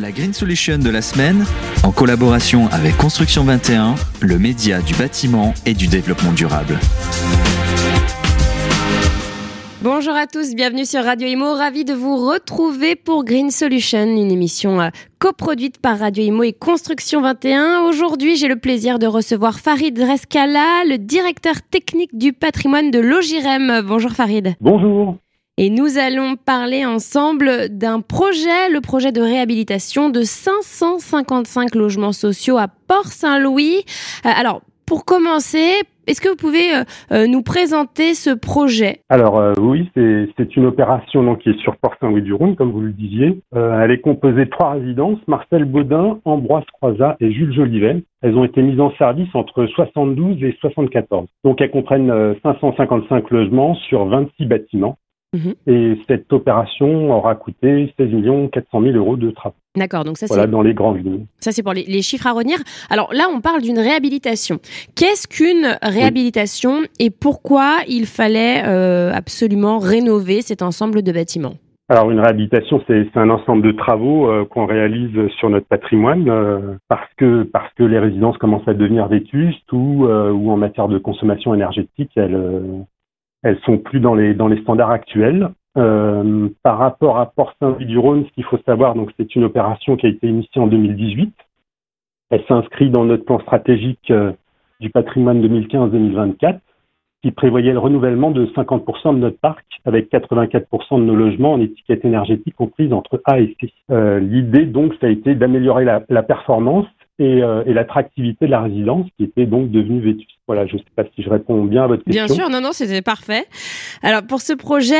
La Green Solution de la semaine, en collaboration avec Construction 21, le média du bâtiment et du développement durable. Bonjour à tous, bienvenue sur Radio Imo. Ravi de vous retrouver pour Green Solution, une émission euh, coproduite par Radio Imo et Construction 21. Aujourd'hui, j'ai le plaisir de recevoir Farid Rescala, le directeur technique du patrimoine de Logirem. Bonjour Farid. Bonjour. Et nous allons parler ensemble d'un projet, le projet de réhabilitation de 555 logements sociaux à Port-Saint-Louis. Euh, alors, pour commencer, est-ce que vous pouvez euh, euh, nous présenter ce projet? Alors euh, oui, c'est une opération donc, qui est sur Port-Saint-Louis-du-Rhône, comme vous le disiez. elle est composée de trois résidences, Marcel Baudin, Ambroise Croizat et Jules Jolivet. Elles ont été mises en service entre 72 et 74. Donc elles comprennent 555 logements sur 26 bâtiments. Mhm. Et cette opération aura coûté 16 400 000 euros de travaux. D'accord, donc ça c'est dans les grandes lignes. Ça c'est pour les, chiffres à retenir. Alors là, on parle d'une réhabilitation. Qu'est-ce qu'une réhabilitation et pourquoi il fallait euh, absolument rénover cet ensemble de bâtiments? Alors une réhabilitation, c'est un ensemble de travaux euh, qu'on réalise sur notre patrimoine euh, parce que parce que les résidences commencent à devenir vétustes ou ou en matière de consommation énergétique, elles elles sont plus dans les dans les standards actuels. Euh, par rapport à Port-Saint-Louis-du-Rhône, ce qu'il faut savoir, donc c'est une opération qui a été initiée en 2018. Elle s'inscrit dans notre plan stratégique euh, du patrimoine 2015-2024, qui prévoyait le renouvellement de 50% de notre parc, avec 84% de nos logements en étiquette énergétique comprise entre A et C. Euh, L'idée donc, ça a été d'améliorer la performance euh, et, l'attractivité de la résidence qui était donc devenue vétuste. Voilà, je ne sais pas si je réponds bien à votre question. Bien sûr, non, non, c'était parfait. Alors pour ce projet,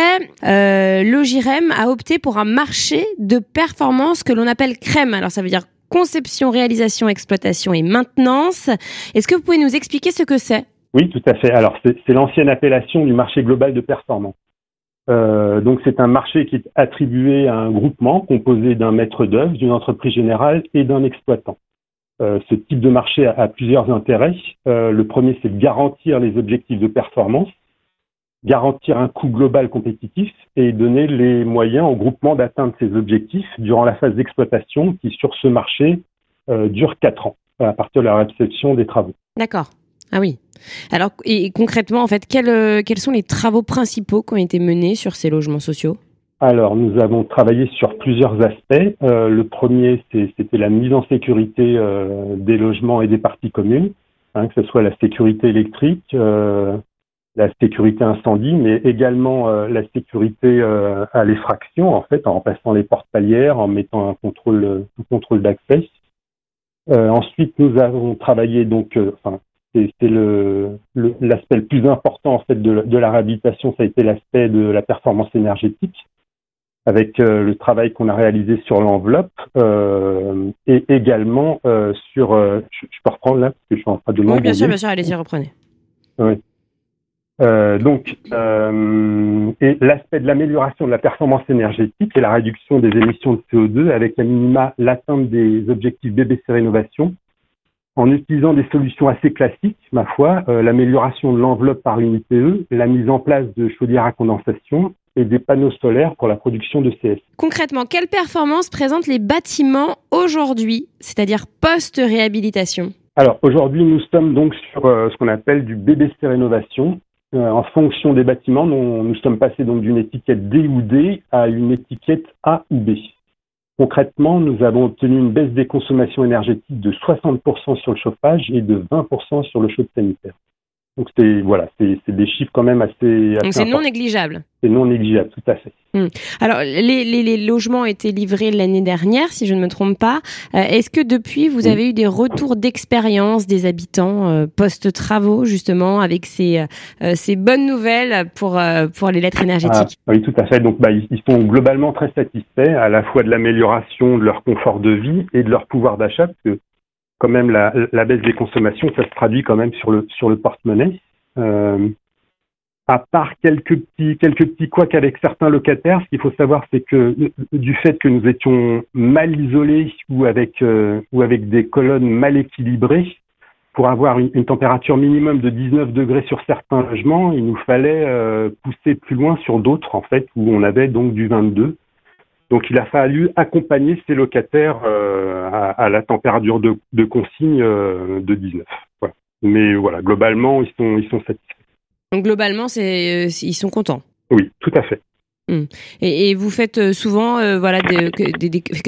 euh, Logirem a opté pour un marché de performance que l'on appelle CREM. Alors ça veut dire conception, réalisation, exploitation et maintenance. Est-ce que vous pouvez nous expliquer ce que c'est? Oui, tout à fait. Alors c'est l'ancienne appellation du marché global de performance. Euh, donc c'est un marché qui est attribué à un groupement composé d'un maître d'œuvre, d'une entreprise générale et d'un exploitant. Euh, ce type de marché a, plusieurs intérêts. Euh, le premier, c'est de garantir les objectifs de performance, garantir un coût global compétitif et donner les moyens au groupement d'atteindre ces objectifs durant la phase d'exploitation qui, sur ce marché, euh, dure quatre ans à partir de la réception des travaux. D'accord. Ah oui. Alors, et concrètement, en fait, quels sont les travaux principaux qui ont été menés sur ces logements sociaux? Alors, nous avons travaillé sur plusieurs aspects. Euh, le premier, c'était la mise en sécurité euh, des logements et des parties communes, hein, que ce soit la sécurité électrique, euh, la sécurité incendie, mais également la sécurité à l'effraction, en fait, en remplaçant les portes palières, en mettant un contrôle, un contrôle d'accès. ensuite, nous avons travaillé donc, enfin, c'est l'aspect le, plus important en fait de, de la réhabilitation, ça a été l'aspect de la performance énergétique avec euh, le travail qu'on a réalisé sur l'enveloppe euh, et également euh, sur. Je, peux reprendre là parce que je suis en train de Oui, bien sûr, bien sûr, allez-y, reprenez. Oui. donc, et l'aspect de l'amélioration de la performance énergétique et la réduction des émissions de CO2 avec à minima l'atteinte des objectifs BBC Rénovation en utilisant des solutions assez classiques, ma foi, l'amélioration de l'enveloppe par une IPE, la mise en place de chaudières à condensation et des panneaux solaires pour la production de CS. Concrètement, quelle performance présentent les bâtiments aujourd'hui, c'est-à-dire post-réhabilitation? Alors aujourd'hui, nous sommes donc sur euh, ce qu'on appelle du BBC rénovation. Euh, en fonction des bâtiments, nous, nous sommes passés donc d'une étiquette D ou D à une étiquette A ou B. Concrètement, nous avons obtenu une baisse des consommations énergétiques de 60% sur le chauffage et de 20% sur le chaud sanitaire. Donc c'est voilà, c'est des chiffres quand même assez. Donc c'est non négligeable. C'est non négligeable, tout à fait. Hmm. Alors les, les, les, logements ont été livrés l'année dernière, si je ne me trompe pas. Euh, est-ce que depuis vous avez eu des retours d'expérience des habitants euh, post travaux justement avec ces euh, ces bonnes nouvelles pour pour les lettres énergétiques? Ah, Oui, tout à fait. Donc bah, ils, ils sont globalement très satisfaits à la fois de l'amélioration de leur confort de vie et de leur pouvoir d'achat parce que quand même la, baisse des consommations, ça se traduit quand même sur le sur le porte-monnaie. Euh, à part quelques petits quelques petits couacs avec certains locataires, ce qu'il faut savoir, c'est que du fait que nous étions mal isolés ou avec euh, ou avec des colonnes mal équilibrées, pour avoir une, une, température minimum de 19 degrés sur certains logements, il nous fallait euh, pousser plus loin sur d'autres en fait où on avait donc du 22. Donc il a fallu accompagner ces locataires euh, à, la température de, de consigne euh, de 19. Mais voilà, globalement, ils sont, ils sont satisfaits. Donc globalement, c'est, ils sont contents. Oui, tout à fait. Hmm. Et, vous faites souvent, voilà,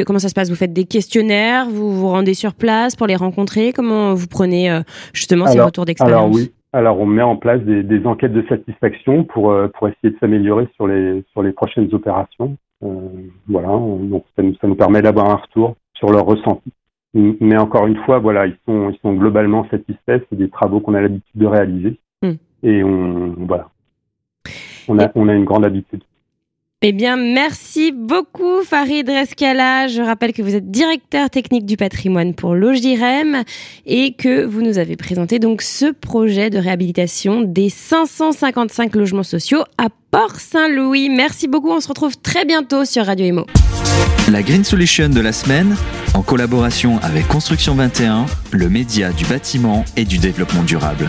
comment ça se passe? Vous faites des questionnaires, vous vous rendez sur place pour les rencontrer? Comment vous prenez justement ces retours d'expérience? Alors oui, alors on met en place des, des enquêtes de satisfaction pour, pour essayer de s'améliorer sur les, sur les prochaines opérations. Euh, voilà, donc ça nous, ça nous permet d'avoir un retour sur leur ressenti. Mais encore une fois, voilà, ils sont, ils sont globalement satisfaits. C'est des travaux qu'on a l'habitude de réaliser. Hmm. Et on, voilà, on a, on a une grande habitude. Eh bien, merci beaucoup Farid Rescala. Je rappelle que vous êtes directeur technique du patrimoine pour Logirem et que vous nous avez présenté donc ce projet de réhabilitation des 555 logements sociaux à Port-Saint-Louis. Merci beaucoup. On se retrouve très bientôt sur Radio Imo. La Green Solution de la semaine, en collaboration avec Construction 21, le média du bâtiment et du développement durable.